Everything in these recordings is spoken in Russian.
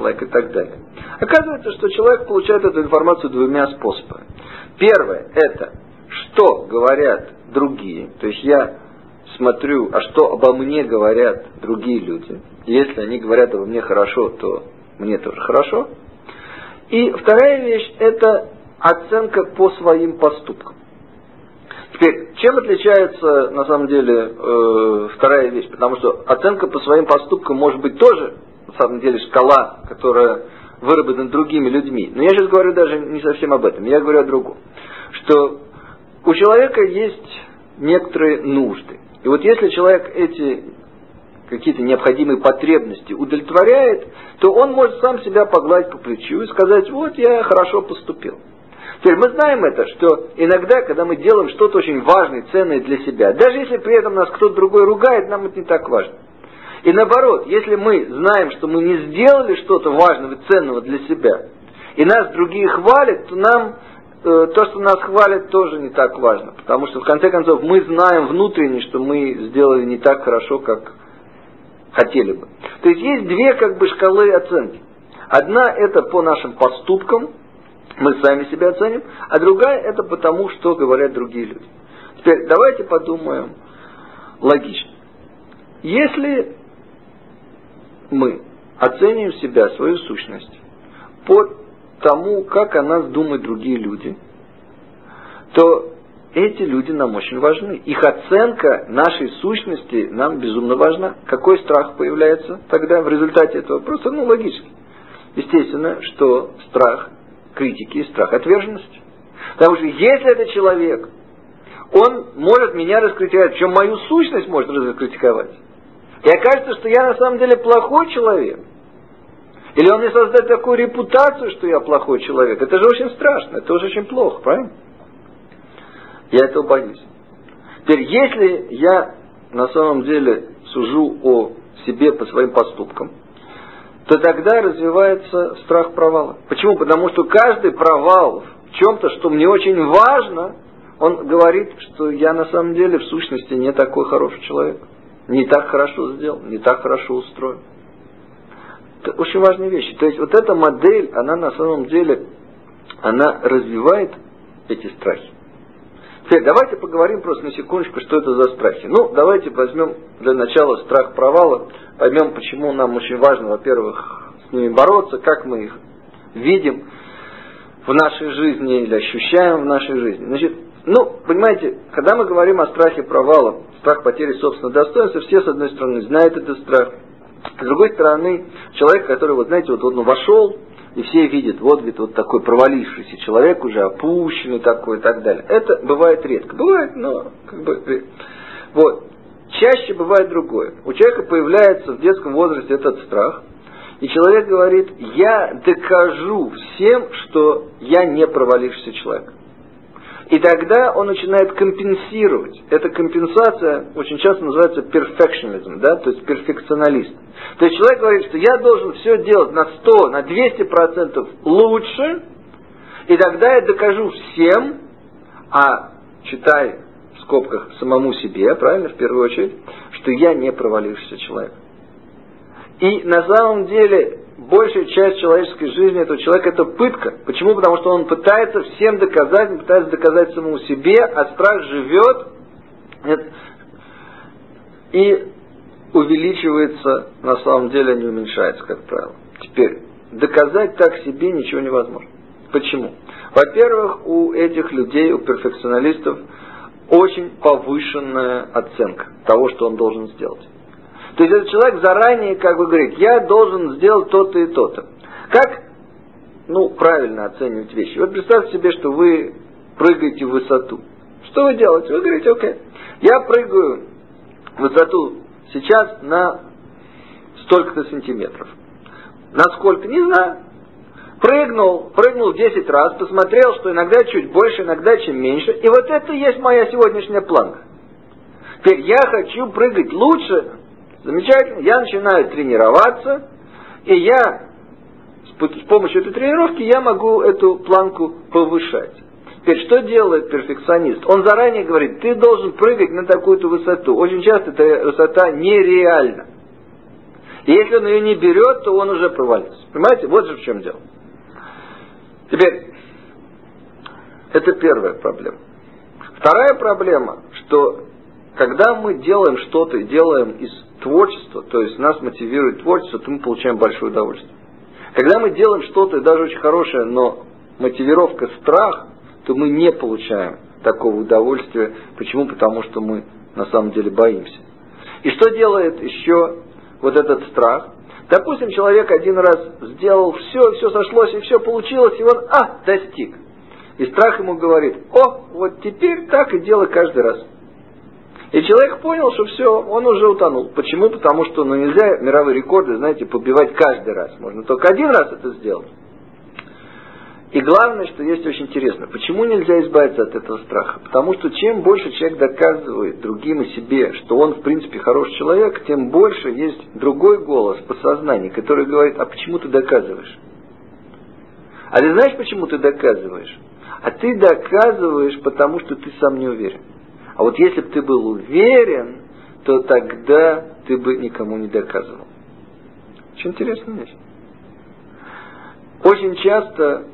человек и так далее. Оказывается, что человек получает эту информацию двумя способами. Первое – это что говорят другие, то есть я смотрю, а что обо мне говорят другие люди. Если они говорят обо мне хорошо, то мне тоже хорошо. И вторая вещь – это оценка по своим поступкам. Теперь, чем отличается на самом деле э, вторая вещь? Потому что оценка по своим поступкам может быть тоже, на самом деле, шкала, которая выработана другими людьми. Но я сейчас говорю даже не совсем об этом, я говорю о другом. Что у человека есть некоторые нужды. И вот если человек эти какие-то необходимые потребности удовлетворяет, то он может сам себя погладить по плечу и сказать, вот я хорошо поступил. Теперь мы знаем это, что иногда, когда мы делаем что-то очень важное, ценное для себя, даже если при этом нас кто-то другой ругает, нам это не так важно. И наоборот, если мы знаем, что мы не сделали что-то важного и ценного для себя, и нас другие хвалят, то нам э, то, что нас хвалят, тоже не так важно. Потому что в конце концов мы знаем внутренне, что мы сделали не так хорошо, как хотели бы. То есть есть две как бы шкалы оценки. Одна это по нашим поступкам, мы сами себя оценим, а другая это потому, что говорят другие люди. Теперь давайте подумаем логично. Если мы оцениваем себя, свою сущность, по тому, как о нас думают другие люди, то эти люди нам очень важны. Их оценка нашей сущности нам безумно важна. Какой страх появляется тогда в результате этого? Просто, ну, логически. Естественно, что страх критики страх отверженности. Потому что если это человек, он может меня раскритиковать, причем мою сущность может раскритиковать. И окажется, что я на самом деле плохой человек. Или он мне создает такую репутацию, что я плохой человек. Это же очень страшно, это тоже очень плохо, правильно? Я этого боюсь. Теперь, если я на самом деле сужу о себе по своим поступкам, то тогда развивается страх провала. Почему? Потому что каждый провал в чем-то, что мне очень важно, он говорит, что я на самом деле в сущности не такой хороший человек. Не так хорошо сделал, не так хорошо устроен. Это очень важные вещи. То есть вот эта модель, она на самом деле, она развивает эти страхи. Теперь давайте поговорим просто на секундочку, что это за страхи. Ну, давайте возьмем для начала страх провала, поймем, почему нам очень важно, во-первых, с ними бороться, как мы их видим в нашей жизни или ощущаем в нашей жизни. Значит, ну, понимаете, когда мы говорим о страхе провала, страх потери собственного достоинства, все, с одной стороны, знают этот страх. С другой стороны, человек, который, вот знаете, вот он вошел и все видят, вот ведь вот такой провалившийся человек, уже опущенный такой и так далее. Это бывает редко. Бывает, но как бы... Вот. Чаще бывает другое. У человека появляется в детском возрасте этот страх, и человек говорит, я докажу всем, что я не провалившийся человек. И тогда он начинает компенсировать. Эта компенсация очень часто называется perfectionism, да, то есть перфекционалист. То есть человек говорит, что я должен все делать на 100, на 200 процентов лучше, и тогда я докажу всем, а читай в скобках самому себе, правильно, в первую очередь, что я не провалившийся человек. И на самом деле большая часть человеческой жизни этого человека это пытка. Почему? Потому что он пытается всем доказать, он пытается доказать самому себе, а страх живет и увеличивается, на самом деле не уменьшается, как правило. Теперь, доказать так себе ничего невозможно. Почему? Во-первых, у этих людей, у перфекционалистов, очень повышенная оценка того, что он должен сделать. То есть этот человек заранее как бы говорит, я должен сделать то-то и то-то. Как, ну, правильно оценивать вещи? Вот представьте себе, что вы прыгаете в высоту. Что вы делаете? Вы говорите, окей, я прыгаю в высоту сейчас на столько-то сантиметров. Насколько? Не знаю. Прыгнул, прыгнул 10 раз, посмотрел, что иногда чуть больше, иногда чем меньше. И вот это и есть моя сегодняшняя планка. Теперь я хочу прыгать лучше, Замечательно. Я начинаю тренироваться, и я с помощью этой тренировки я могу эту планку повышать. Теперь, что делает перфекционист? Он заранее говорит, ты должен прыгать на такую-то высоту. Очень часто эта высота нереальна. И если он ее не берет, то он уже провалился. Понимаете? Вот же в чем дело. Теперь, это первая проблема. Вторая проблема, что когда мы делаем что-то делаем из творчества, то есть нас мотивирует творчество, то мы получаем большое удовольствие. Когда мы делаем что-то, даже очень хорошее, но мотивировка страх, то мы не получаем такого удовольствия. Почему? Потому что мы на самом деле боимся. И что делает еще вот этот страх? Допустим, человек один раз сделал все, все сошлось, и все получилось, и он, а, достиг. И страх ему говорит, о, вот теперь так и делай каждый раз. И человек понял, что все, он уже утонул. Почему? Потому что ну, нельзя мировые рекорды, знаете, побивать каждый раз. Можно только один раз это сделать. И главное, что есть очень интересно, почему нельзя избавиться от этого страха? Потому что чем больше человек доказывает другим и себе, что он в принципе хороший человек, тем больше есть другой голос в подсознании, который говорит, а почему ты доказываешь? А ты знаешь, почему ты доказываешь? А ты доказываешь, потому что ты сам не уверен. А вот если бы ты был уверен, то тогда ты бы никому не доказывал. Очень интересная вещь. Очень часто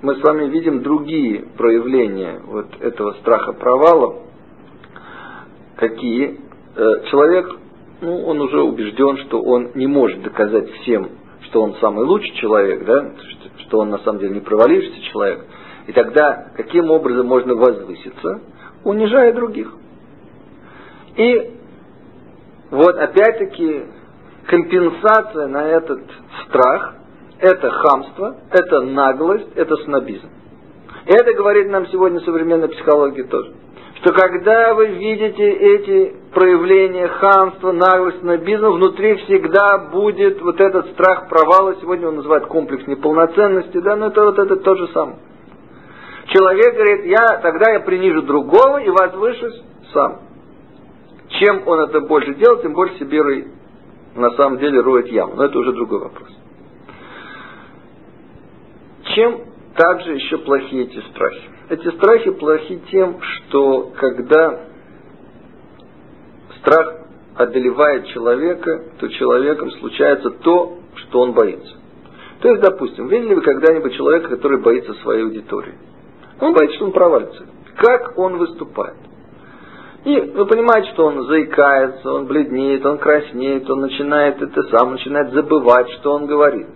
мы с вами видим другие проявления вот этого страха провала. Какие? Э, человек, ну, он уже убежден, что он не может доказать всем, что он самый лучший человек, да, что он на самом деле не провалившийся человек. И тогда каким образом можно возвыситься? Унижая других. И вот опять-таки компенсация на этот страх – это хамство, это наглость, это снобизм. И это говорит нам сегодня современная психология тоже. Что когда вы видите эти проявления хамства, наглости, снобизма, внутри всегда будет вот этот страх провала, сегодня он называет комплекс неполноценности, да, но это вот это то же самое. Человек говорит, я, тогда я принижу другого и возвышусь сам. Чем он это больше делает, тем больше себе на самом деле роет яму. Но это уже другой вопрос. Чем также еще плохи эти страхи? Эти страхи плохи тем, что когда страх одолевает человека, то человеком случается то, что он боится. То есть, допустим, видели вы когда-нибудь человека, который боится своей аудитории? Он боится, что он провалится. Как он выступает? И вы понимаете, что он заикается, он бледнеет, он краснеет, он начинает это сам, начинает забывать, что он говорит.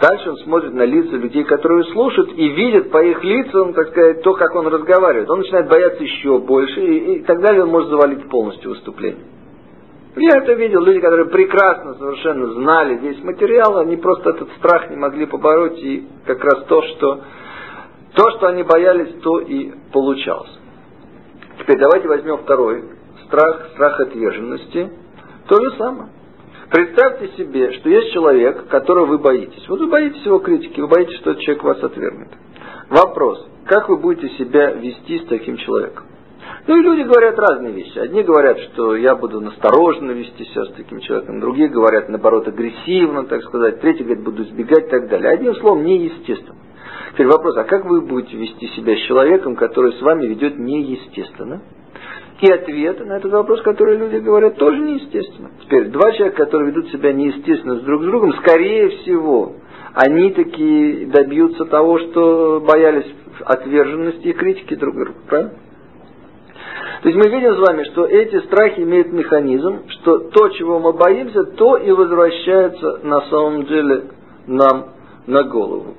Дальше он смотрит на лица людей, которые слушают, и видит по их лицам, так сказать, то, как он разговаривает. Он начинает бояться еще больше, и, и так далее он может завалить полностью выступление. Я это видел, люди, которые прекрасно совершенно знали весь материал, они просто этот страх не могли побороть, и как раз то, что, то, что они боялись, то и получалось. Теперь давайте возьмем второй страх, страх отверженности. То же самое. Представьте себе, что есть человек, которого вы боитесь. Вот вы боитесь его критики, вы боитесь, что этот человек вас отвергнет. Вопрос, как вы будете себя вести с таким человеком? Ну и люди говорят разные вещи. Одни говорят, что я буду настороженно вести себя с таким человеком, другие говорят, наоборот, агрессивно, так сказать, третьи говорят, буду избегать и так далее. Одним словом, неестественно. Теперь вопрос, а как вы будете вести себя с человеком, который с вами ведет неестественно? И ответ на этот вопрос, который люди говорят, тоже неестественно. Теперь, два человека, которые ведут себя неестественно с друг с другом, скорее всего, они таки добьются того, что боялись отверженности и критики друг друга. Правильно? То есть мы видим с вами, что эти страхи имеют механизм, что то, чего мы боимся, то и возвращается на самом деле нам на голову.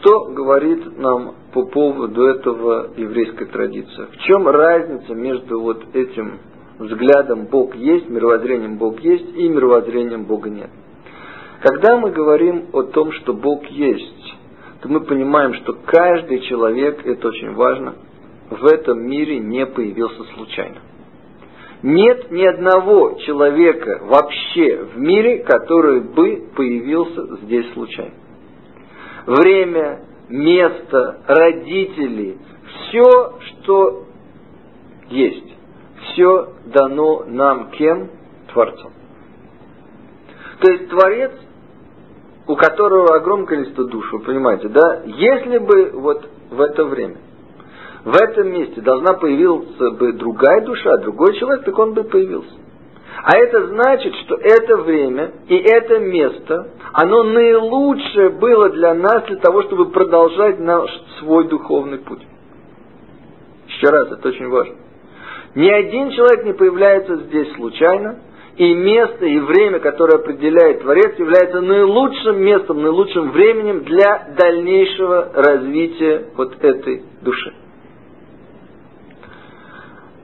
Что говорит нам по поводу этого еврейская традиция? В чем разница между вот этим взглядом Бог есть, мировоззрением Бог есть и мировоззрением Бога нет? Когда мы говорим о том, что Бог есть, то мы понимаем, что каждый человек, это очень важно, в этом мире не появился случайно. Нет ни одного человека вообще в мире, который бы появился здесь случайно время, место, родители, все, что есть, все дано нам кем? Творцом. То есть Творец, у которого огромное количество душ, вы понимаете, да? Если бы вот в это время, в этом месте должна появиться бы другая душа, другой человек, так он бы появился. А это значит, что это время и это место, оно наилучшее было для нас для того, чтобы продолжать наш свой духовный путь. Еще раз, это очень важно. Ни один человек не появляется здесь случайно, и место и время, которое определяет Творец, является наилучшим местом, наилучшим временем для дальнейшего развития вот этой души.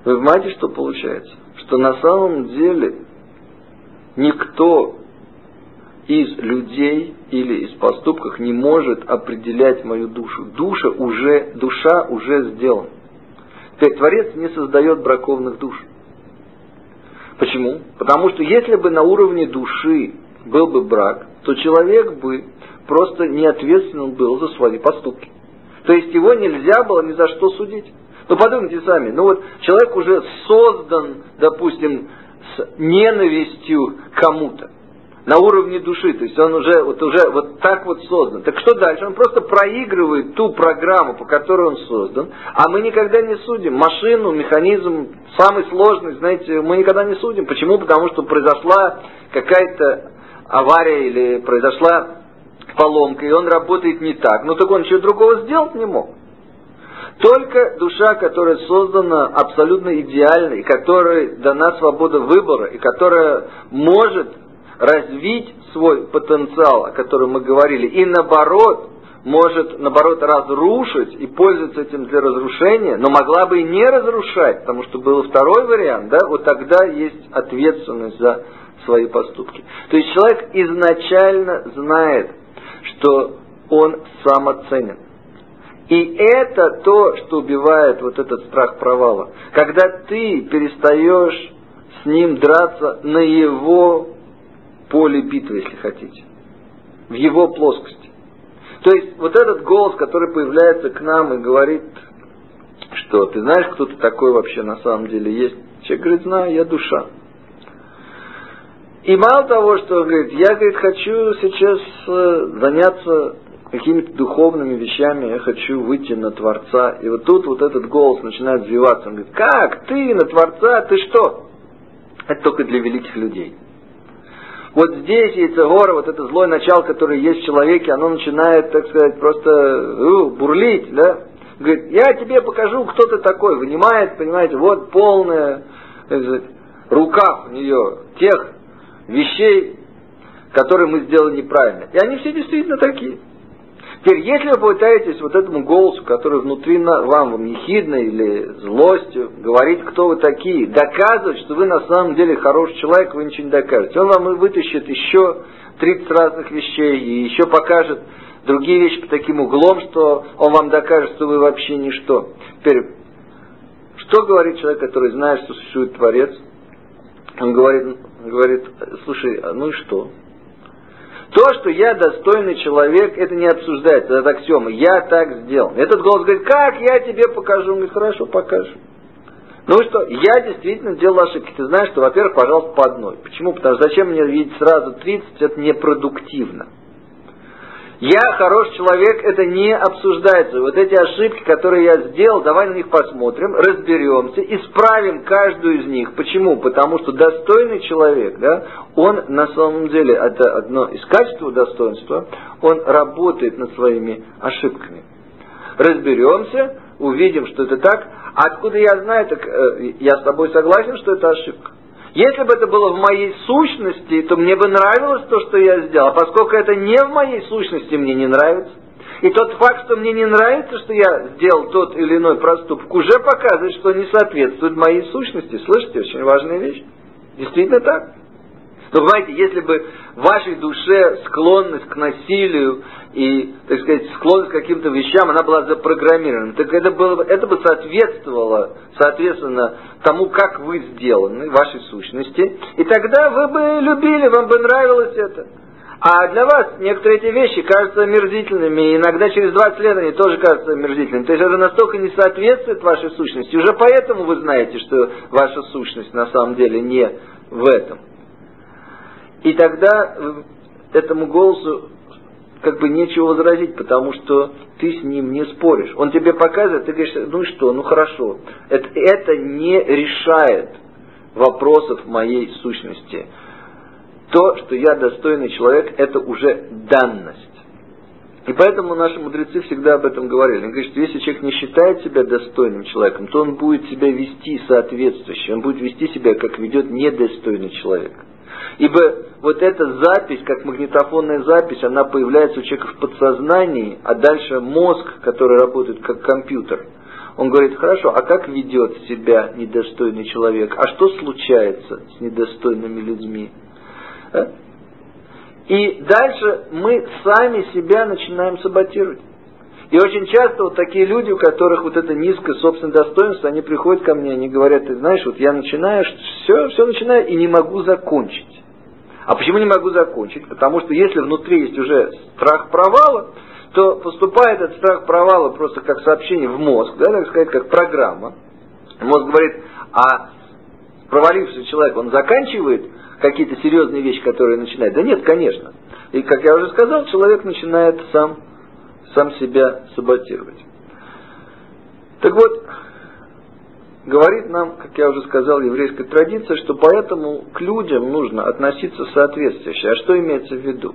Вы понимаете, что получается? Что на самом деле никто из людей или из поступков не может определять мою душу. Душа уже, душа уже сделана. Теперь Творец не создает браковных душ. Почему? Потому что если бы на уровне души был бы брак, то человек бы просто не ответственен был за свои поступки. То есть его нельзя было ни за что судить. Ну подумайте сами, ну вот человек уже создан, допустим, с ненавистью кому-то на уровне души, то есть он уже вот, уже вот так вот создан. Так что дальше? Он просто проигрывает ту программу, по которой он создан, а мы никогда не судим. Машину, механизм, самый сложный, знаете, мы никогда не судим. Почему? Потому что произошла какая-то авария или произошла поломка, и он работает не так. Ну так он ничего другого сделать не мог. Только душа, которая создана абсолютно идеально, и которой дана свобода выбора, и которая может развить свой потенциал, о котором мы говорили, и наоборот, может, наоборот, разрушить и пользоваться этим для разрушения, но могла бы и не разрушать, потому что был второй вариант, да, вот тогда есть ответственность за свои поступки. То есть человек изначально знает, что он самоценен. И это то, что убивает вот этот страх провала. Когда ты перестаешь с ним драться на его поле битвы, если хотите, в его плоскости. То есть вот этот голос, который появляется к нам и говорит, что ты знаешь, кто ты такой вообще на самом деле есть. Человек говорит, знаю, я душа. И мало того, что говорит, я говорит, хочу сейчас э, заняться какими-то духовными вещами, я хочу выйти на Творца. И вот тут вот этот голос начинает взвиваться. Он говорит, как ты на Творца, ты что? Это только для великих людей. Вот здесь Яйцегора, вот это злое начало, которое есть в человеке, оно начинает, так сказать, просто uh, бурлить, да? Говорит, я тебе покажу, кто ты такой. Вынимает, понимаете, вот полная сказать, рука у нее тех вещей, которые мы сделали неправильно. И они все действительно такие. Теперь, если вы пытаетесь вот этому голосу, который внутри вам, вам ехидно или злостью, говорить, кто вы такие, доказывать, что вы на самом деле хороший человек, вы ничего не докажете. Он вам вытащит еще 30 разных вещей и еще покажет другие вещи по таким углом, что он вам докажет, что вы вообще ничто. Теперь, что говорит человек, который знает, что существует Творец? Он говорит, говорит, слушай, а ну и что? То, что я достойный человек, это не обсуждается, это аксиома. Я так сделал. Этот голос говорит, как я тебе покажу? Он говорит, хорошо, покажу. Ну что, я действительно делал ошибки. Ты знаешь, что, во-первых, пожалуйста, по одной. Почему? Потому что зачем мне видеть сразу 30, это непродуктивно. Я хороший человек, это не обсуждается. Вот эти ошибки, которые я сделал, давай на них посмотрим, разберемся, исправим каждую из них. Почему? Потому что достойный человек, да, он на самом деле, это одно из качеств достоинства, он работает над своими ошибками. Разберемся, увидим, что это так. Откуда я знаю, так э, я с тобой согласен, что это ошибка. Если бы это было в моей сущности, то мне бы нравилось то, что я сделал. А поскольку это не в моей сущности, мне не нравится. И тот факт, что мне не нравится, что я сделал тот или иной проступок, уже показывает, что не соответствует моей сущности. Слышите, очень важная вещь. Действительно так. Но понимаете, если бы в вашей душе склонность к насилию и, так сказать, склонность к каким-то вещам, она была запрограммирована, так это, было, это бы соответствовало, соответственно, тому, как вы сделаны, вашей сущности, и тогда вы бы любили, вам бы нравилось это. А для вас некоторые эти вещи кажутся омерзительными, и иногда через 20 лет они тоже кажутся омерзительными. То есть это настолько не соответствует вашей сущности. Уже поэтому вы знаете, что ваша сущность на самом деле не в этом. И тогда э, этому голосу как бы нечего возразить, потому что ты с ним не споришь. Он тебе показывает, ты говоришь, ну и что, ну хорошо. Это, это не решает вопросов моей сущности. То, что я достойный человек, это уже данность. И поэтому наши мудрецы всегда об этом говорили. Они говорят, что если человек не считает себя достойным человеком, то он будет себя вести соответствующе, он будет вести себя, как ведет недостойный человек. Ибо вот эта запись, как магнитофонная запись, она появляется у человека в подсознании, а дальше мозг, который работает как компьютер, он говорит, хорошо, а как ведет себя недостойный человек? А что случается с недостойными людьми? А? И дальше мы сами себя начинаем саботировать. И очень часто вот такие люди, у которых вот это низкое собственное достоинство, они приходят ко мне, они говорят, ты знаешь, вот я начинаю, все, все начинаю и не могу закончить. А почему не могу закончить? Потому что если внутри есть уже страх провала, то поступает этот страх провала просто как сообщение в мозг, да, так сказать, как программа. Мозг говорит, а провалившийся человек, он заканчивает какие-то серьезные вещи, которые начинает? Да нет, конечно. И, как я уже сказал, человек начинает сам, сам себя саботировать. Так вот, говорит нам, как я уже сказал, еврейская традиция, что поэтому к людям нужно относиться соответствующе. А что имеется в виду?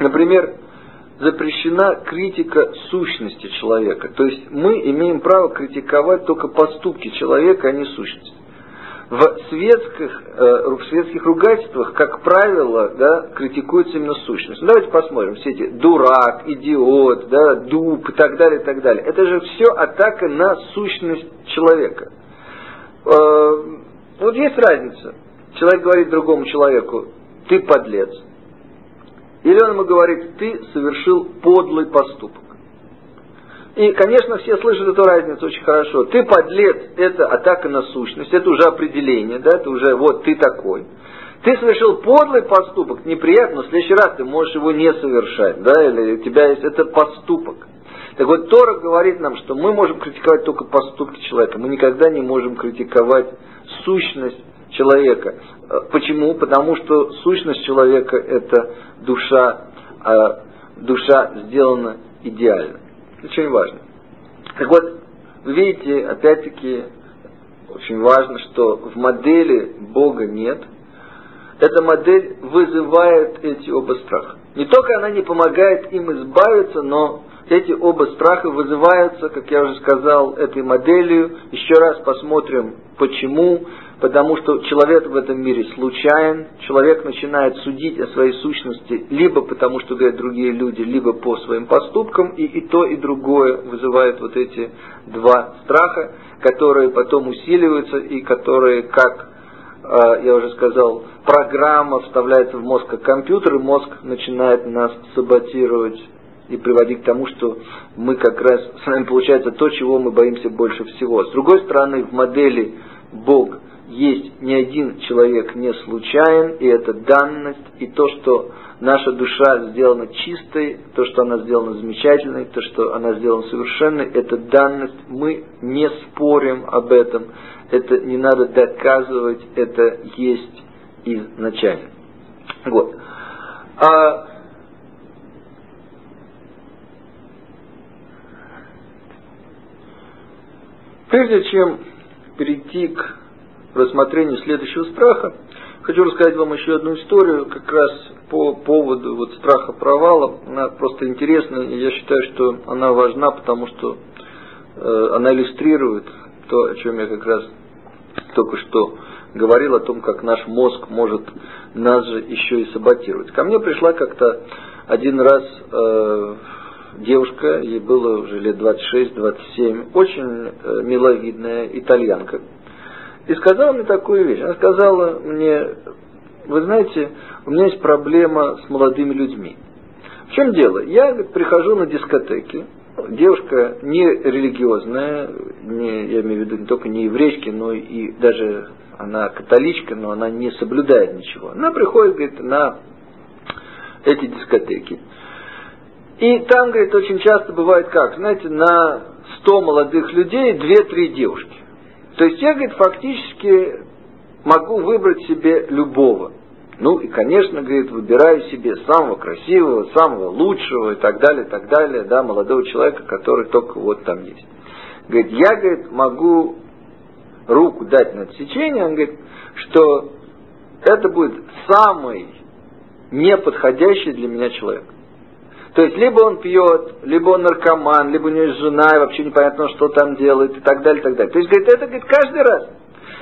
Например, запрещена критика сущности человека. То есть мы имеем право критиковать только поступки человека, а не сущность в светских, э, в светских ругательствах, как правило, да, критикуется именно сущность. Ну, давайте посмотрим, все эти дурак, идиот, да, дуб и так далее, и так далее. Это же все атака на сущность человека. Э, вот есть разница. Человек говорит другому человеку, ты подлец. Или он ему говорит, ты совершил подлый поступок. И, конечно, все слышат эту разницу очень хорошо. Ты подлец, это атака на сущность, это уже определение, да, это уже вот ты такой. Ты совершил подлый поступок, неприятно, но в следующий раз ты можешь его не совершать, да, или у тебя есть это поступок. Так вот, Тора говорит нам, что мы можем критиковать только поступки человека, мы никогда не можем критиковать сущность человека. Э, почему? Потому что сущность человека это душа, а душа сделана идеально. Очень важно. Так вот, вы видите, опять-таки, очень важно, что в модели Бога нет. Эта модель вызывает эти оба страха. Не только она не помогает им избавиться, но эти оба страха вызываются, как я уже сказал, этой моделью. Еще раз посмотрим, почему потому что человек в этом мире случайен, человек начинает судить о своей сущности либо потому, что говорят другие люди, либо по своим поступкам, и, и то, и другое вызывает вот эти два страха, которые потом усиливаются и которые, как э, я уже сказал, программа вставляется в мозг как компьютер, и мозг начинает нас саботировать и приводить к тому, что мы как раз с нами получается то, чего мы боимся больше всего. С другой стороны, в модели Бог – есть ни один человек не случайен, и это данность, и то, что наша душа сделана чистой, то, что она сделана замечательной, то, что она сделана совершенной, это данность. Мы не спорим об этом, это не надо доказывать, это есть изначально. Вот. А прежде чем перейти к рассмотрению следующего страха, хочу рассказать вам еще одну историю, как раз по поводу вот страха провала. Она просто интересная, и я считаю, что она важна, потому что э, она иллюстрирует то, о чем я как раз только что говорил, о том, как наш мозг может нас же еще и саботировать. Ко мне пришла как-то один раз э, девушка, ей было уже лет 26-27, очень э, миловидная итальянка и сказала мне такую вещь. Она сказала мне, вы знаете, у меня есть проблема с молодыми людьми. В чем дело? Я говорит, прихожу на дискотеки, девушка не религиозная, не, я имею в виду не только не еврейки, но и даже она католичка, но она не соблюдает ничего. Она приходит, говорит, на эти дискотеки. И там, говорит, очень часто бывает как, знаете, на 100 молодых людей 2-3 девушки. То есть я, говорит, фактически могу выбрать себе любого. Ну и, конечно, говорит, выбираю себе самого красивого, самого лучшего и так далее, и так далее, да, молодого человека, который только вот там есть. Говорит, я, говорит, могу руку дать на отсечение, он говорит, что это будет самый неподходящий для меня человек. То есть, либо он пьет, либо он наркоман, либо у него есть жена, и вообще непонятно, что там делает, и так далее, и так далее. То есть, говорит, это, говорит, каждый раз.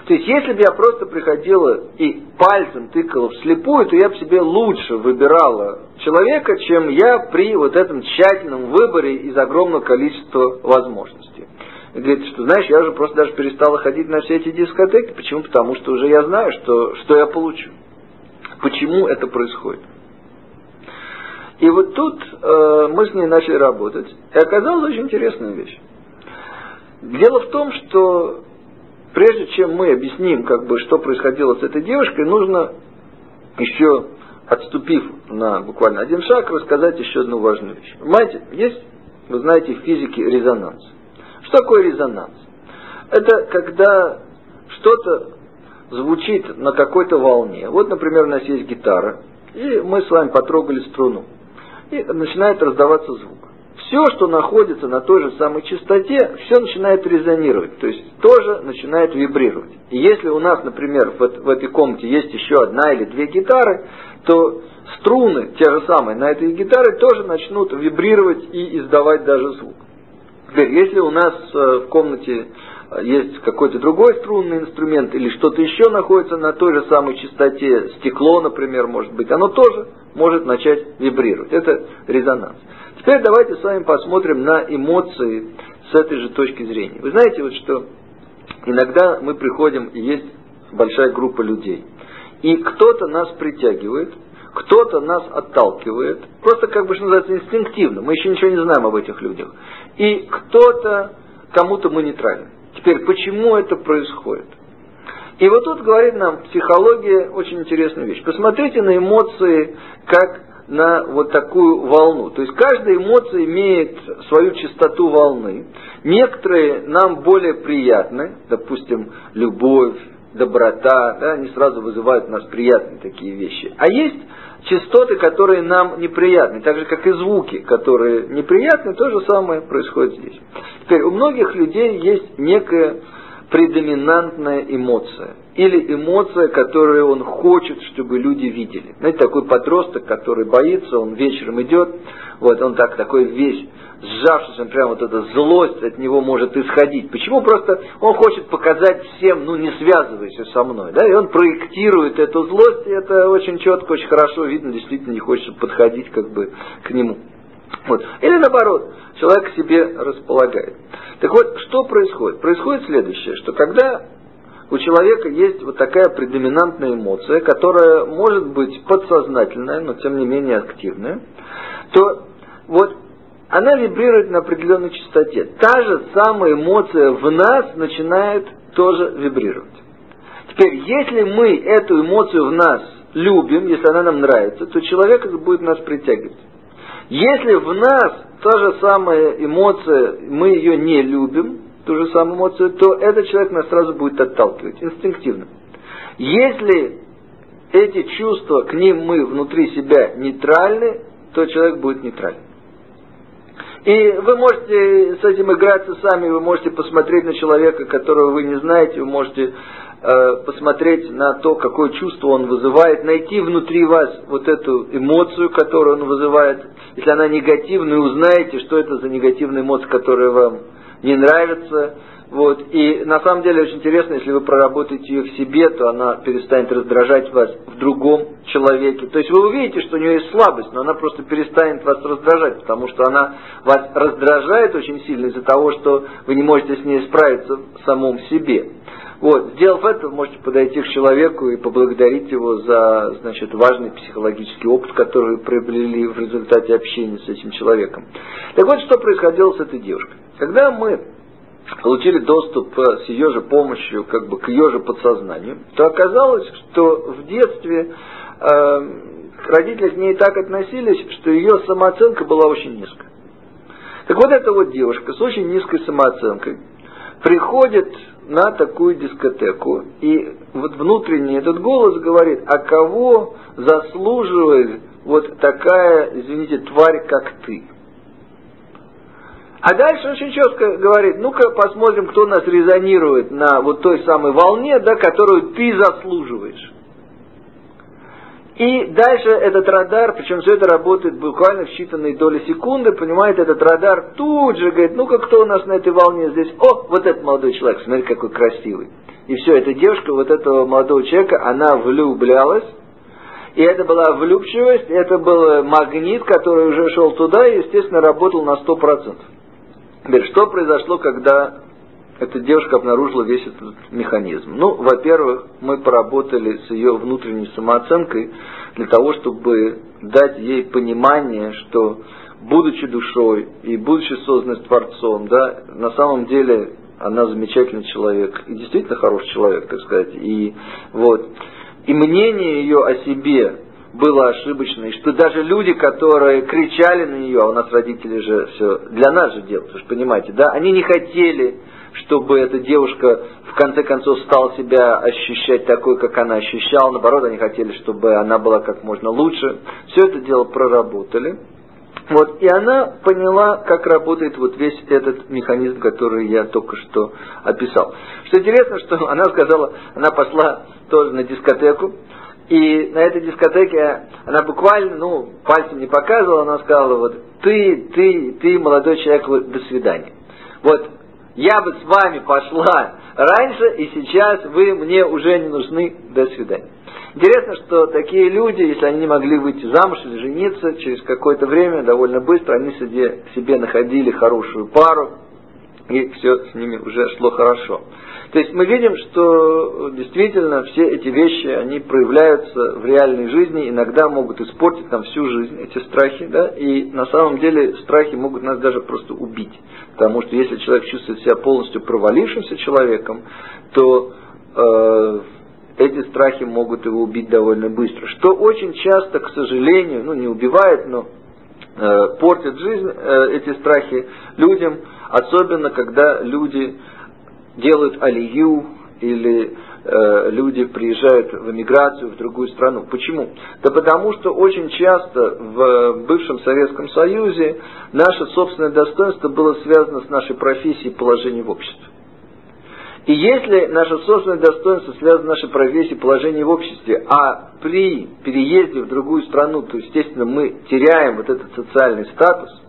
То есть, если бы я просто приходила и пальцем тыкала вслепую, то я бы себе лучше выбирала человека, чем я при вот этом тщательном выборе из огромного количества возможностей. И говорит, что знаешь, я уже просто даже перестала ходить на все эти дискотеки. Почему? Потому что уже я знаю, что, что я получу. Почему это происходит? И вот тут э, мы с ней начали работать. И оказалась очень интересная вещь. Дело в том, что прежде чем мы объясним, как бы, что происходило с этой девушкой, нужно еще, отступив на буквально один шаг, рассказать еще одну важную вещь. Понимаете, есть, вы знаете, в физике резонанс. Что такое резонанс? Это когда что-то звучит на какой-то волне. Вот, например, у нас есть гитара, и мы с вами потрогали струну и начинает раздаваться звук. Все, что находится на той же самой частоте, все начинает резонировать, то есть тоже начинает вибрировать. И если у нас, например, в, в этой комнате есть еще одна или две гитары, то струны, те же самые на этой гитаре, тоже начнут вибрировать и издавать даже звук. Теперь, если у нас э, в комнате есть какой-то другой струнный инструмент или что-то еще находится на той же самой частоте, стекло, например, может быть, оно тоже может начать вибрировать. Это резонанс. Теперь давайте с вами посмотрим на эмоции с этой же точки зрения. Вы знаете, вот что иногда мы приходим и есть большая группа людей. И кто-то нас притягивает, кто-то нас отталкивает, просто как бы, что называется, инстинктивно, мы еще ничего не знаем об этих людях. И кто-то, кому-то мы нейтральны. Теперь, почему это происходит? И вот тут говорит нам психология очень интересную вещь. Посмотрите на эмоции как на вот такую волну. То есть каждая эмоция имеет свою частоту волны. Некоторые нам более приятны, допустим, любовь, доброта, да, они сразу вызывают у нас приятные такие вещи. А есть частоты, которые нам неприятны, так же как и звуки, которые неприятны, то же самое происходит здесь. Теперь у многих людей есть некая предоминантная эмоция. Или эмоция, которую он хочет, чтобы люди видели. Знаете, такой подросток, который боится, он вечером идет, вот он так такой весь сжавшись, он прям вот эта злость от него может исходить. Почему? Просто он хочет показать всем, ну не связывайся со мной. Да? И он проектирует эту злость, и это очень четко, очень хорошо видно, действительно не хочет подходить как бы к нему. Вот. Или наоборот, человек к себе располагает. Так вот, что происходит? Происходит следующее, что когда у человека есть вот такая предоминантная эмоция, которая может быть подсознательная, но тем не менее активная, то вот она вибрирует на определенной частоте. Та же самая эмоция в нас начинает тоже вибрировать. Теперь, если мы эту эмоцию в нас любим, если она нам нравится, то человек будет нас притягивать. Если в нас та же самая эмоция, мы ее не любим, ту же самую эмоцию, то этот человек нас сразу будет отталкивать, инстинктивно. Если эти чувства, к ним мы внутри себя нейтральны, то человек будет нейтральным. И вы можете с этим играться сами, вы можете посмотреть на человека, которого вы не знаете, вы можете э, посмотреть на то, какое чувство он вызывает, найти внутри вас вот эту эмоцию, которую он вызывает. Если она негативная, узнаете, что это за негативная эмоция, которая вам не нравится, вот. И на самом деле очень интересно, если вы проработаете ее в себе, то она перестанет раздражать вас в другом человеке. То есть вы увидите, что у нее есть слабость, но она просто перестанет вас раздражать, потому что она вас раздражает очень сильно из-за того, что вы не можете с ней справиться в самом себе. Вот. Сделав это, вы можете подойти к человеку и поблагодарить его за значит, важный психологический опыт, который вы приобрели в результате общения с этим человеком. Так вот, что происходило с этой девушкой. Когда мы получили доступ с ее же помощью как бы к ее же подсознанию, то оказалось, что в детстве э, родители к ней так относились, что ее самооценка была очень низкая. Так вот эта вот девушка с очень низкой самооценкой приходит на такую дискотеку, и вот внутренний этот голос говорит, а кого заслуживает вот такая, извините, тварь, как ты? А дальше очень четко говорит, ну-ка посмотрим, кто нас резонирует на вот той самой волне, да, которую ты заслуживаешь. И дальше этот радар, причем все это работает буквально в считанные доли секунды, понимаете, этот радар тут же говорит, ну-ка кто у нас на этой волне здесь? О, вот этот молодой человек, смотри, какой красивый. И все, эта девушка, вот этого молодого человека, она влюблялась, и это была влюбчивость, это был магнит, который уже шел туда и, естественно, работал на 100%. Теперь, что произошло, когда эта девушка обнаружила весь этот механизм? Ну, во-первых, мы поработали с ее внутренней самооценкой для того, чтобы дать ей понимание, что будучи душой и будучи созданной Творцом, да, на самом деле она замечательный человек и действительно хороший человек, так сказать. И вот и мнение ее о себе было ошибочное, и что даже люди, которые кричали на нее, а у нас родители же все для нас же делают, вы же понимаете, да, они не хотели, чтобы эта девушка в конце концов стала себя ощущать такой, как она ощущала, наоборот, они хотели, чтобы она была как можно лучше. Все это дело проработали. Вот, и она поняла, как работает вот весь этот механизм, который я только что описал. Что интересно, что она сказала, она пошла тоже на дискотеку, и на этой дискотеке она буквально, ну, пальцем не показывала, она сказала, вот, ты, ты, ты, молодой человек, вот, до свидания. Вот, я бы с вами пошла раньше, и сейчас вы мне уже не нужны, до свидания. Интересно, что такие люди, если они не могли выйти замуж или жениться, через какое-то время, довольно быстро, они себе, себе находили хорошую пару, и все с ними уже шло хорошо. То есть мы видим, что действительно все эти вещи, они проявляются в реальной жизни, иногда могут испортить нам всю жизнь, эти страхи, да, и на самом деле страхи могут нас даже просто убить. Потому что если человек чувствует себя полностью провалившимся человеком, то э, эти страхи могут его убить довольно быстро. Что очень часто, к сожалению, ну не убивает, но э, портит жизнь э, эти страхи людям, особенно когда люди делают алию или э, люди приезжают в эмиграцию в другую страну. Почему? Да потому что очень часто в бывшем Советском Союзе наше собственное достоинство было связано с нашей профессией и положением в обществе. И если наше собственное достоинство связано с нашей профессией, положением в обществе, а при переезде в другую страну, то, естественно, мы теряем вот этот социальный статус,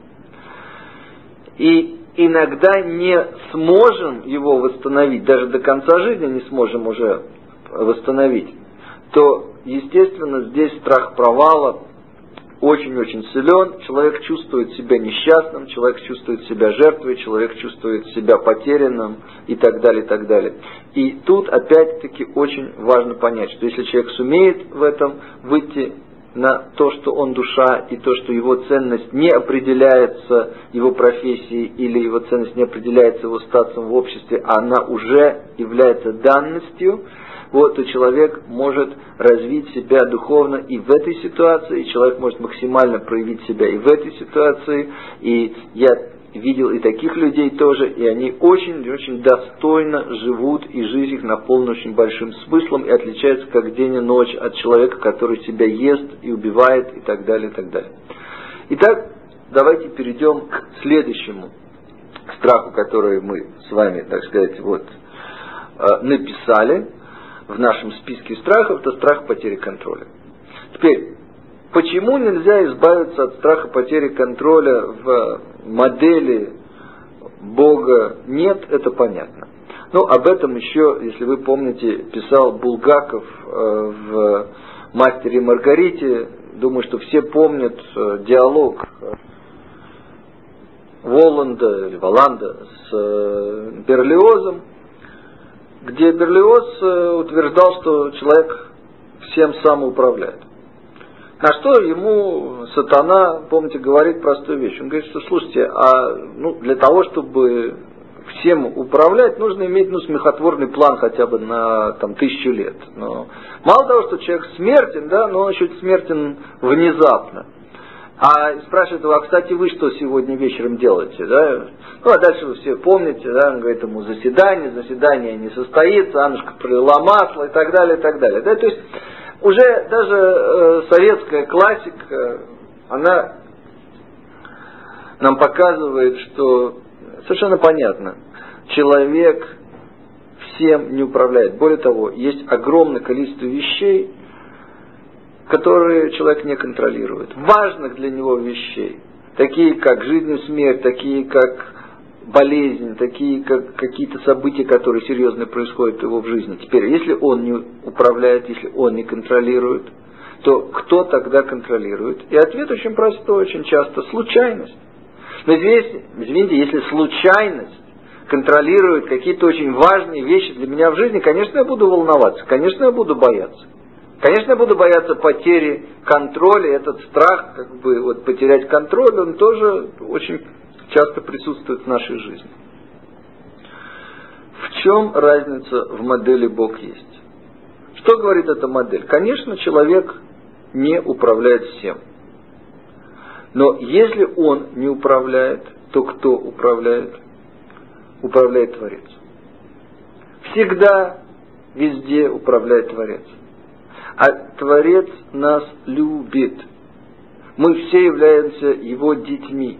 и иногда не сможем его восстановить, даже до конца жизни не сможем уже восстановить, то, естественно, здесь страх провала очень-очень силен, человек чувствует себя несчастным, человек чувствует себя жертвой, человек чувствует себя потерянным и так далее, и так далее. И тут опять-таки очень важно понять, что если человек сумеет в этом выйти на то, что он душа, и то, что его ценность не определяется его профессией или его ценность не определяется его статусом в обществе, а она уже является данностью, вот, то человек может развить себя духовно и в этой ситуации, и человек может максимально проявить себя и в этой ситуации. И я видел и таких людей тоже, и они очень-очень достойно живут, и жизнь их наполнена очень большим смыслом, и отличаются как день и ночь от человека, который себя ест и убивает, и так далее, и так далее. Итак, давайте перейдем к следующему страху, который мы с вами, так сказать, вот, э, написали в нашем списке страхов, это страх потери контроля. Теперь, почему нельзя избавиться от страха потери контроля в модели Бога нет, это понятно. Ну, об этом еще, если вы помните, писал Булгаков э, в «Мастере и Маргарите». Думаю, что все помнят э, диалог Воланда или Воланда с Берлиозом, где Берлиоз э, утверждал, что человек всем сам управляет. На что ему сатана, помните, говорит простую вещь. Он говорит, что слушайте, а ну, для того, чтобы всем управлять, нужно иметь ну, смехотворный план хотя бы на там, тысячу лет. Но мало того, что человек смертен, да, но он еще смертен внезапно. А спрашивает его, а кстати, вы что сегодня вечером делаете? Да? Ну, а дальше вы все помните, да, он говорит ему заседание, заседание не состоится, Аннушка пролила масло и так далее, и так далее. Да? То есть уже даже э, советская классика, она нам показывает, что совершенно понятно. Человек всем не управляет. Более того, есть огромное количество вещей, которые человек не контролирует. Важных для него вещей. Такие как жизнь и смерть, такие как болезнь, такие как какие-то события, которые серьезно происходят его в жизни. Теперь, если он не управляет, если он не контролирует, то кто тогда контролирует? И ответ очень простой, очень часто случайность. Но здесь, извините, если случайность контролирует какие-то очень важные вещи для меня в жизни, конечно, я буду волноваться, конечно, я буду бояться. Конечно, я буду бояться потери контроля, этот страх, как бы вот потерять контроль, он тоже очень часто присутствует в нашей жизни. В чем разница в модели Бог есть? Что говорит эта модель? Конечно, человек не управляет всем. Но если он не управляет, то кто управляет? Управляет Творец. Всегда, везде управляет Творец. А Творец нас любит. Мы все являемся Его детьми.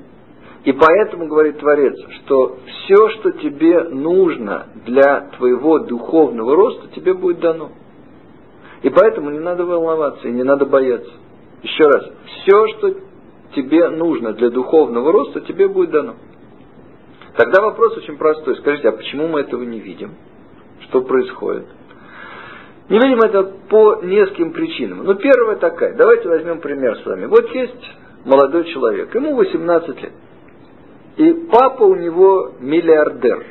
И поэтому говорит Творец, что все, что тебе нужно для твоего духовного роста, тебе будет дано. И поэтому не надо волноваться и не надо бояться. Еще раз, все, что тебе нужно для духовного роста, тебе будет дано. Тогда вопрос очень простой. Скажите, а почему мы этого не видим? Что происходит? Не видим это по нескольким причинам. Ну, первая такая. Давайте возьмем пример с вами. Вот есть молодой человек, ему 18 лет. И папа у него миллиардер.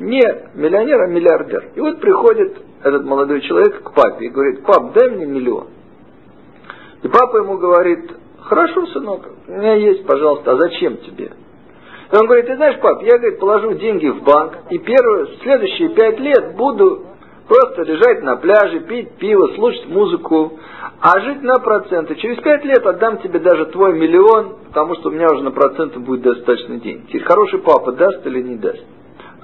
Не миллионер, а миллиардер. И вот приходит этот молодой человек к папе и говорит, пап, дай мне миллион. И папа ему говорит, хорошо, сынок, у меня есть, пожалуйста, а зачем тебе? И он говорит, ты знаешь, пап, я, говорит, положу деньги в банк, и первые, следующие пять лет буду просто лежать на пляже, пить пиво, слушать музыку, а жить на проценты. Через пять лет отдам тебе даже твой миллион, потому что у меня уже на проценты будет достаточно денег. Теперь хороший папа даст или не даст?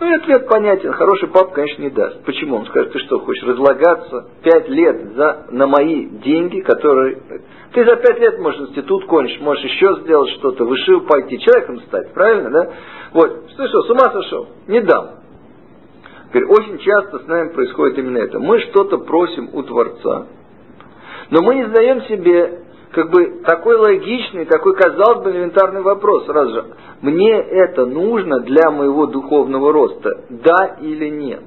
Ну и ответ понятен. Хороший папа, конечно, не даст. Почему? Он скажет, ты что, хочешь разлагаться пять лет за, на мои деньги, которые... Ты за пять лет можешь институт кончить, можешь еще сделать что-то, вышил пойти, человеком стать, правильно, да? Вот, ты что, с ума сошел? Не дам. Теперь очень часто с нами происходит именно это. Мы что-то просим у Творца, но мы не задаем себе как бы такой логичный, такой, казалось бы, элементарный вопрос сразу же. Мне это нужно для моего духовного роста, да или нет?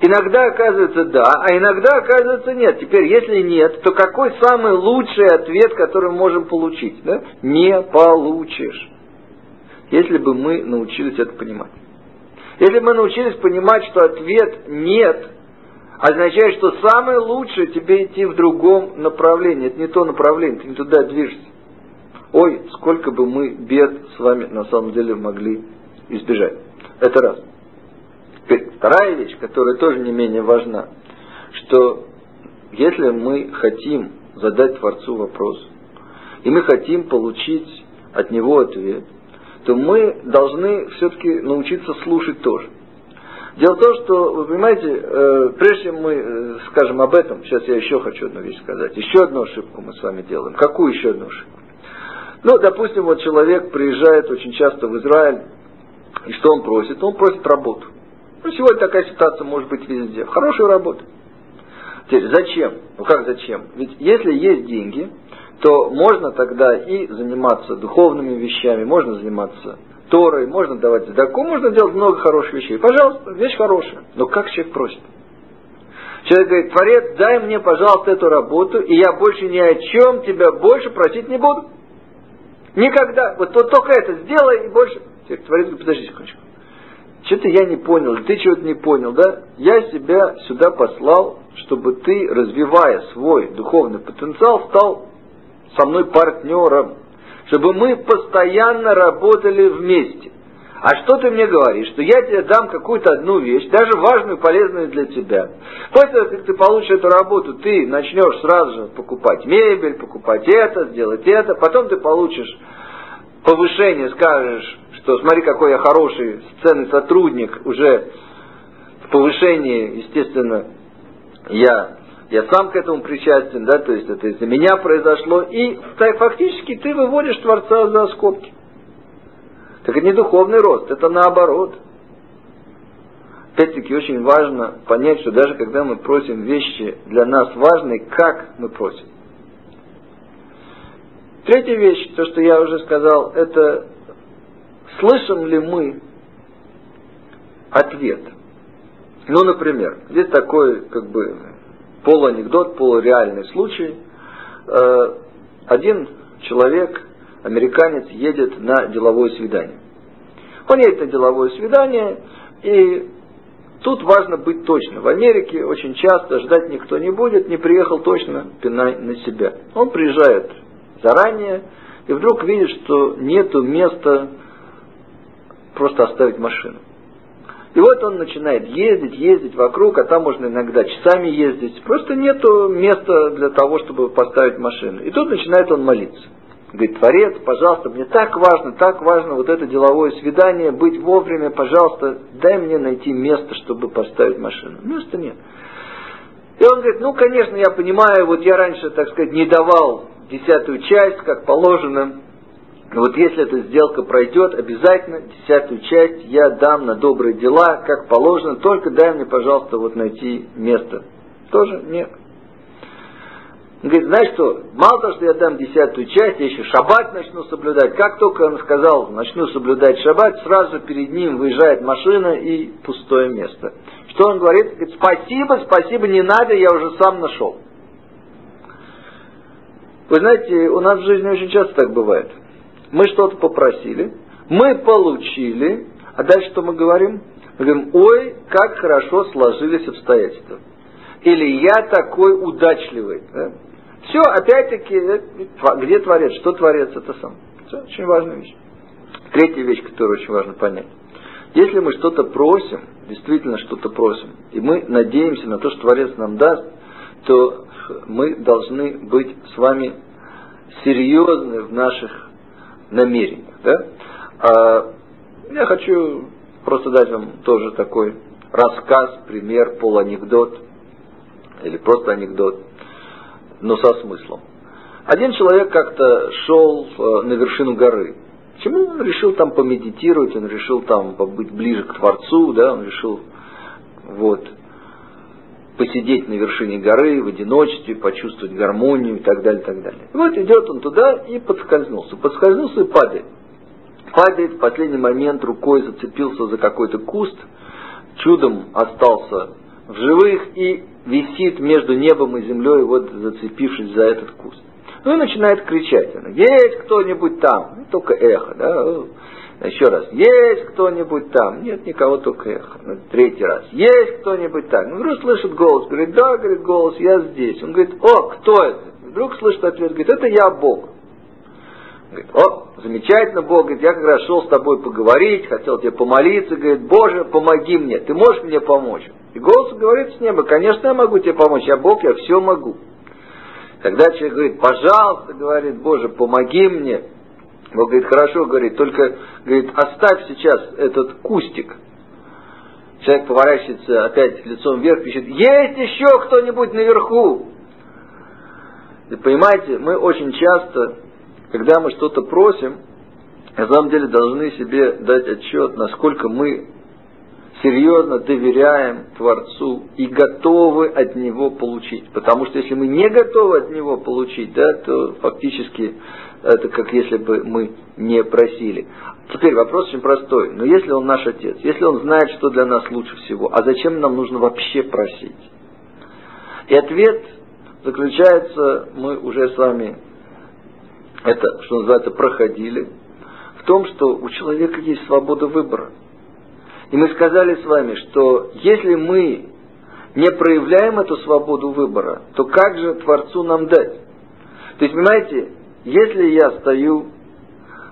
Иногда оказывается да, а иногда оказывается нет. Теперь, если нет, то какой самый лучший ответ, который мы можем получить? Да? Не получишь. Если бы мы научились это понимать. Если мы научились понимать, что ответ нет, означает, что самое лучшее тебе идти в другом направлении. Это не то направление, ты не туда движешься. Ой, сколько бы мы бед с вами на самом деле могли избежать. Это раз. Теперь вторая вещь, которая тоже не менее важна, что если мы хотим задать Творцу вопрос, и мы хотим получить от него ответ, то мы должны все-таки научиться слушать тоже. Дело в том, что, вы понимаете, э, прежде чем мы э, скажем об этом, сейчас я еще хочу одну вещь сказать. Еще одну ошибку мы с вами делаем. Какую еще одну ошибку? Ну, допустим, вот человек приезжает очень часто в Израиль, и что он просит? Он просит работу. Ну, сегодня такая ситуация может быть везде. Хорошую работу. Теперь, зачем? Ну как зачем? Ведь если есть деньги, то можно тогда и заниматься духовными вещами, можно заниматься Торой, можно давать задаку, можно делать много хороших вещей. Пожалуйста, вещь хорошая. Но как человек просит? Человек говорит, Творец, дай мне, пожалуйста, эту работу, и я больше ни о чем тебя больше просить не буду. Никогда. Вот, вот только это сделай и больше. Творец говорит, подожди секундочку. Что-то я не понял, ты чего-то не понял, да? Я себя сюда послал, чтобы ты, развивая свой духовный потенциал, стал со мной партнером чтобы мы постоянно работали вместе. А что ты мне говоришь? Что я тебе дам какую-то одну вещь, даже важную, полезную для тебя. После того, как ты получишь эту работу, ты начнешь сразу же покупать мебель, покупать это, сделать это. Потом ты получишь повышение, скажешь, что смотри, какой я хороший, ценный сотрудник, уже в повышении, естественно, я я сам к этому причастен, да, то есть это из-за меня произошло, и фактически ты выводишь Творца за скобки. Так это не духовный рост, это наоборот. Опять-таки очень важно понять, что даже когда мы просим вещи для нас важные, как мы просим. Третья вещь, то, что я уже сказал, это слышим ли мы ответ. Ну, например, здесь такой, как бы, полуанекдот, полуреальный случай. Э, один человек, американец, едет на деловое свидание. Он едет на деловое свидание, и тут важно быть точно. В Америке очень часто ждать никто не будет, не приехал точно, пинай на себя. Он приезжает заранее, и вдруг видит, что нету места просто оставить машину. И вот он начинает ездить, ездить вокруг, а там можно иногда часами ездить. Просто нету места для того, чтобы поставить машину. И тут начинает он молиться. Говорит, Творец, пожалуйста, мне так важно, так важно вот это деловое свидание, быть вовремя, пожалуйста, дай мне найти место, чтобы поставить машину. Места нет. И он говорит, ну, конечно, я понимаю, вот я раньше, так сказать, не давал десятую часть, как положено, вот если эта сделка пройдет, обязательно десятую часть я дам на добрые дела, как положено, только дай мне, пожалуйста, вот найти место. Тоже нет. Он говорит, знаешь что, мало того, что я дам десятую часть, я еще шаббат начну соблюдать. Как только он сказал, начну соблюдать шаббат, сразу перед ним выезжает машина и пустое место. Что он говорит? Говорит, спасибо, спасибо, не надо, я уже сам нашел. Вы знаете, у нас в жизни очень часто так бывает мы что-то попросили, мы получили, а дальше что мы говорим? Мы говорим, ой, как хорошо сложились обстоятельства. Или я такой удачливый. Да? Все, опять-таки, э, где творец, что творец, это сам. Все, очень важная вещь. Третья вещь, которую очень важно понять. Если мы что-то просим, действительно что-то просим, и мы надеемся на то, что Творец нам даст, то мы должны быть с вами серьезны в наших намерениях. Да? А я хочу просто дать вам тоже такой рассказ, пример, полуанекдот, или просто анекдот, но со смыслом. Один человек как-то шел э, на вершину горы. Почему он решил там помедитировать, он решил там побыть ближе к Творцу, да, он решил вот, посидеть на вершине горы в одиночестве, почувствовать гармонию и так далее, и так далее. И вот идет он туда и подскользнулся. Подскользнулся и падает. Падает, в последний момент рукой зацепился за какой-то куст, чудом остался в живых и висит между небом и землей, вот зацепившись за этот куст. Ну и начинает кричать. Есть кто-нибудь там? Ну, только эхо, да? Еще раз, есть кто-нибудь там? Нет никого, только эхо. Ну, третий раз, есть кто-нибудь там? Ну, вдруг слышит голос, говорит, да, говорит, голос, я здесь. Он говорит, о, кто это? Вдруг слышит ответ, говорит, это я Бог. Говорит, о, замечательно, Бог, говорит, я как раз шел с тобой поговорить, хотел тебе помолиться, говорит, Боже, помоги мне, ты можешь мне помочь? И голос говорит с неба, конечно, я могу тебе помочь, я Бог, я все могу. Тогда человек говорит, пожалуйста, говорит, Боже, помоги мне. Бог говорит, хорошо, говорит, только, говорит, оставь сейчас этот кустик. Человек поворачивается опять лицом вверх, пишет, есть еще кто-нибудь наверху? И понимаете, мы очень часто, когда мы что-то просим, на самом деле должны себе дать отчет, насколько мы серьезно доверяем Творцу и готовы от Него получить. Потому что если мы не готовы от Него получить, да, то фактически это как если бы мы не просили. Теперь вопрос очень простой. Но если он наш отец, если он знает, что для нас лучше всего, а зачем нам нужно вообще просить? И ответ заключается, мы уже с вами это, что называется, проходили, в том, что у человека есть свобода выбора. И мы сказали с вами, что если мы не проявляем эту свободу выбора, то как же Творцу нам дать? То есть, понимаете, если я стою,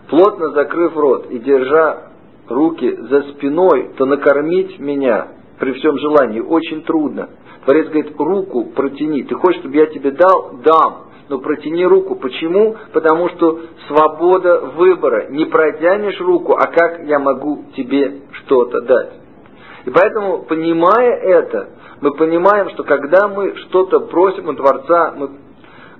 плотно закрыв рот и держа руки за спиной, то накормить меня при всем желании очень трудно. Творец говорит, руку протяни. Ты хочешь, чтобы я тебе дал? Дам. Но протяни руку. Почему? Потому что свобода выбора. Не протянешь руку, а как я могу тебе что-то дать? И поэтому, понимая это, мы понимаем, что когда мы что-то просим у Творца, мы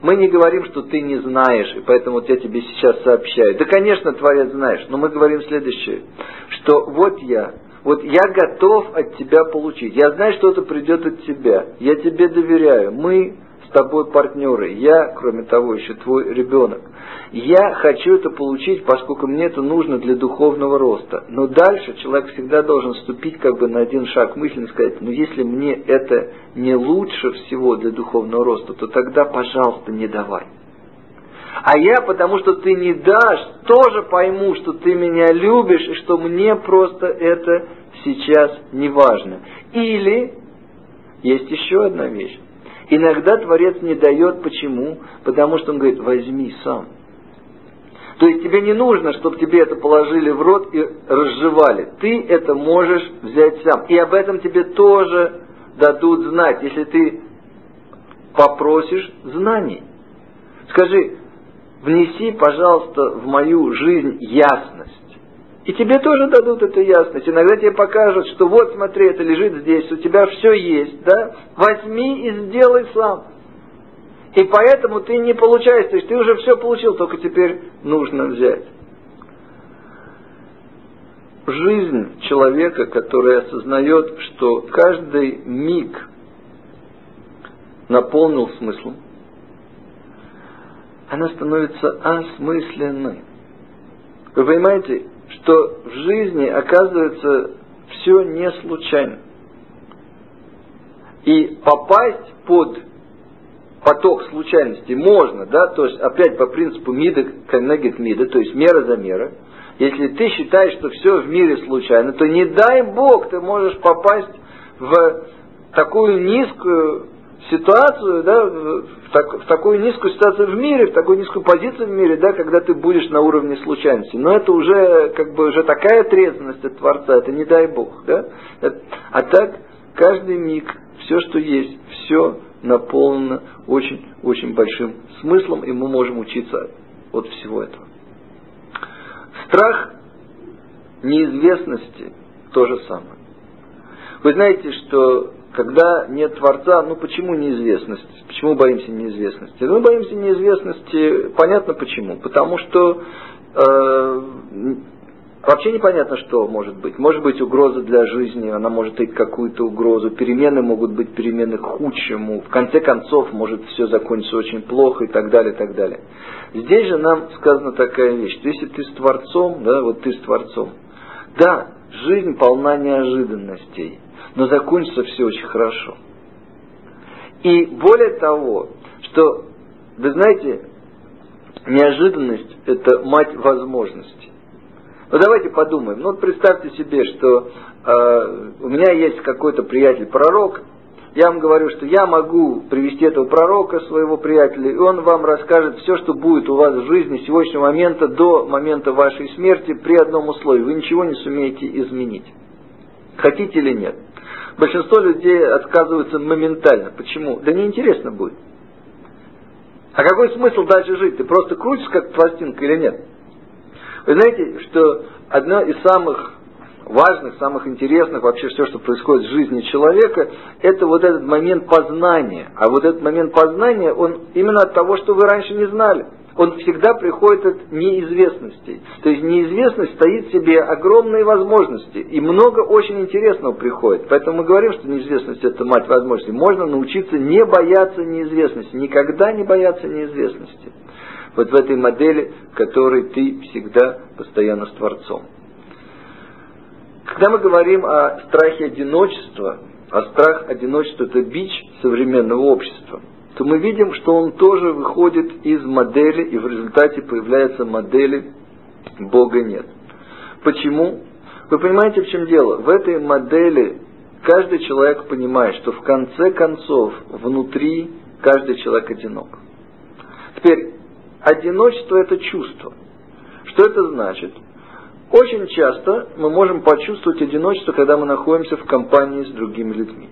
Мы не говорим, что ты не знаешь, и поэтому вот я тебе сейчас сообщаю. Да, конечно, Творец знаешь, но мы говорим следующее, что вот я, вот я готов от тебя получить. Я знаю, что это придет от тебя. Я тебе доверяю. Мы тобой партнеры. Я, кроме того, еще твой ребенок. Я хочу это получить, поскольку мне это нужно для духовного роста. Но дальше человек всегда должен ступить как бы на один шаг мысленно и сказать, ну если мне это не лучше всего для духовного роста, то тогда, пожалуйста, не давай. А я, потому что ты не дашь, тоже пойму, что ты меня любишь и что мне просто это сейчас не важно. Или есть еще одна вещь. Иногда Творец не дает. Почему? Потому что он говорит, возьми сам. То есть тебе не нужно, чтобы тебе это положили в рот и разжевали. Ты это можешь взять сам. И об этом тебе тоже дадут знать, если ты попросишь знаний. Скажи, внеси, пожалуйста, в мою жизнь ясность. И тебе тоже дадут эту ясность. Иногда тебе покажут, что вот смотри, это лежит здесь, у тебя все есть, да? Возьми и сделай сам. И поэтому ты не получаешь, то есть ты уже все получил, только теперь нужно взять. Жизнь человека, который осознает, что каждый миг наполнил смыслом, она становится осмысленной. Вы понимаете, что в жизни оказывается все не случайно. И попасть под поток случайностей можно, да, то есть опять по принципу мида коннегит мида, то есть мера за мера. Если ты считаешь, что все в мире случайно, то не дай Бог ты можешь попасть в такую низкую ситуацию, да, в, так, в такую низкую ситуацию в мире, в такую низкую позицию в мире, да, когда ты будешь на уровне случайности. Но это уже как бы уже такая трезвенность от Творца, это не дай Бог, да. А так каждый миг, все, что есть, все наполнено очень-очень большим смыслом, и мы можем учиться от всего этого. Страх неизвестности то же самое. Вы знаете, что когда нет Творца, ну почему неизвестность? Почему боимся неизвестности? Мы боимся неизвестности, понятно почему. Потому что э, вообще непонятно, что может быть. Может быть угроза для жизни, она может иметь какую-то угрозу. Перемены могут быть перемены к худшему. В конце концов может все закончиться очень плохо и так далее, и так далее. Здесь же нам сказана такая вещь, если ты с Творцом, да, вот ты с Творцом, да, жизнь полна неожиданностей но закончится все очень хорошо. И более того, что, вы знаете, неожиданность – это мать возможностей. Ну давайте подумаем. Ну вот представьте себе, что э, у меня есть какой-то приятель-пророк, я вам говорю, что я могу привести этого пророка, своего приятеля, и он вам расскажет все, что будет у вас в жизни с сегодняшнего момента до момента вашей смерти при одном условии. Вы ничего не сумеете изменить. Хотите или нет. Большинство людей отказываются моментально. Почему? Да неинтересно будет. А какой смысл дальше жить? Ты просто крутишь как пластинка или нет? Вы знаете, что одно из самых важных, самых интересных вообще все, что происходит в жизни человека, это вот этот момент познания. А вот этот момент познания, он именно от того, что вы раньше не знали он всегда приходит от неизвестностей. То есть неизвестность стоит в себе огромные возможности, и много очень интересного приходит. Поэтому мы говорим, что неизвестность это мать возможностей. Можно научиться не бояться неизвестности, никогда не бояться неизвестности. Вот в этой модели, в которой ты всегда постоянно с Творцом. Когда мы говорим о страхе одиночества, а страх одиночества это бич современного общества – то мы видим, что он тоже выходит из модели, и в результате появляется модели Бога нет. Почему? Вы понимаете, в чем дело? В этой модели каждый человек понимает, что в конце концов внутри каждый человек одинок. Теперь, одиночество это чувство. Что это значит? Очень часто мы можем почувствовать одиночество, когда мы находимся в компании с другими людьми.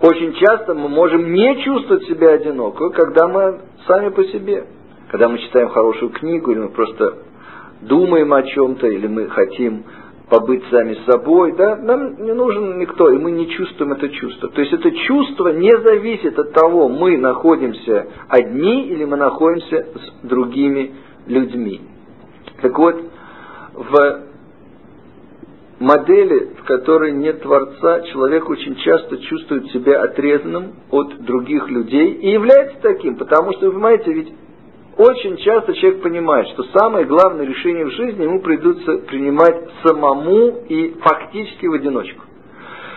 Очень часто мы можем не чувствовать себя одиноко, когда мы сами по себе. Когда мы читаем хорошую книгу, или мы просто думаем о чем-то, или мы хотим побыть сами собой, да, нам не нужен никто, и мы не чувствуем это чувство. То есть это чувство не зависит от того, мы находимся одни или мы находимся с другими людьми. Так вот, в модели, в которой нет Творца, человек очень часто чувствует себя отрезанным от других людей и является таким, потому что, вы понимаете, ведь очень часто человек понимает, что самое главное решение в жизни ему придется принимать самому и фактически в одиночку.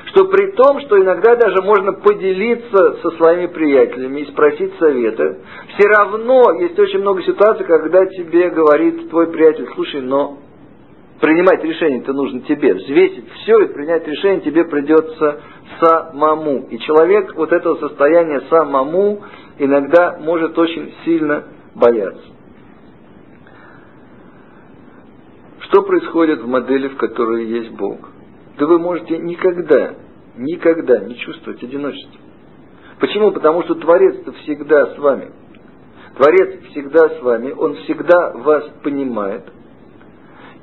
Что при том, что иногда даже можно поделиться со своими приятелями и спросить совета, все равно есть очень много ситуаций, когда тебе говорит твой приятель, слушай, но принимать решение-то нужно тебе, взвесить все и принять решение тебе придется самому. И человек вот этого состояния самому иногда может очень сильно бояться. Что происходит в модели, в которой есть Бог? Да вы можете никогда, никогда не чувствовать одиночество. Почему? Потому что Творец-то всегда с вами. Творец всегда с вами, Он всегда вас понимает.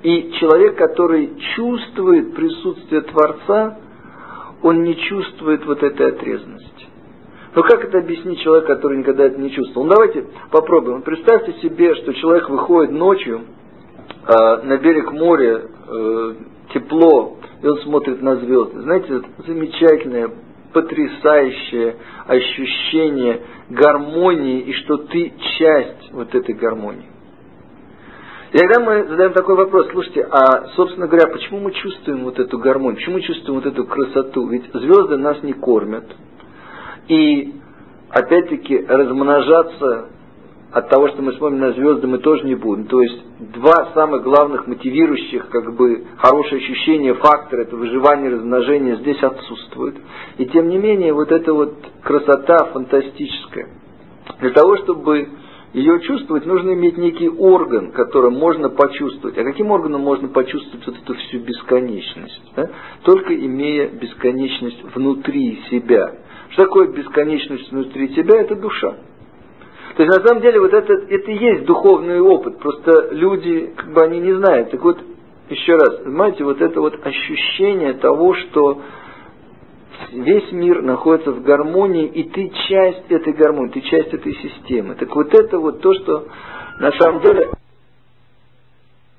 И человек, который чувствует присутствие Творца, он не чувствует вот этой отрезанности. Но как это объяснить человеку, который никогда это не чувствовал? Ну давайте попробуем. Представьте себе, что человек выходит ночью э, на берег моря, э, тепло, и он смотрит на звезды. Знаете, замечательное, потрясающее ощущение гармонии, и что ты часть вот этой гармонии. И тогда мы задаем такой вопрос, слушайте, а, собственно говоря, почему мы чувствуем вот эту гармонию, почему мы чувствуем вот эту красоту? Ведь звезды нас не кормят, и опять-таки размножаться от того, что мы смотрим на звезды, мы тоже не будем. То есть два самых главных мотивирующих, как бы, хорошее ощущение фактора, это выживание, размножение, здесь отсутствует. И тем не менее, вот эта вот красота фантастическая. Для того, чтобы ее чувствовать, нужно иметь некий орган, которым можно почувствовать. А каким органом можно почувствовать вот эту всю бесконечность? Да? Только имея бесконечность внутри себя. Что такое бесконечность внутри тебя? Это душа. То есть на самом деле вот это, это и есть духовный опыт. Просто люди, как бы они не знают. Так вот, еще раз, понимаете, вот это вот ощущение того, что весь мир находится в гармонии, и ты часть этой гармонии, ты часть этой системы. Так вот это вот то, что на самом деле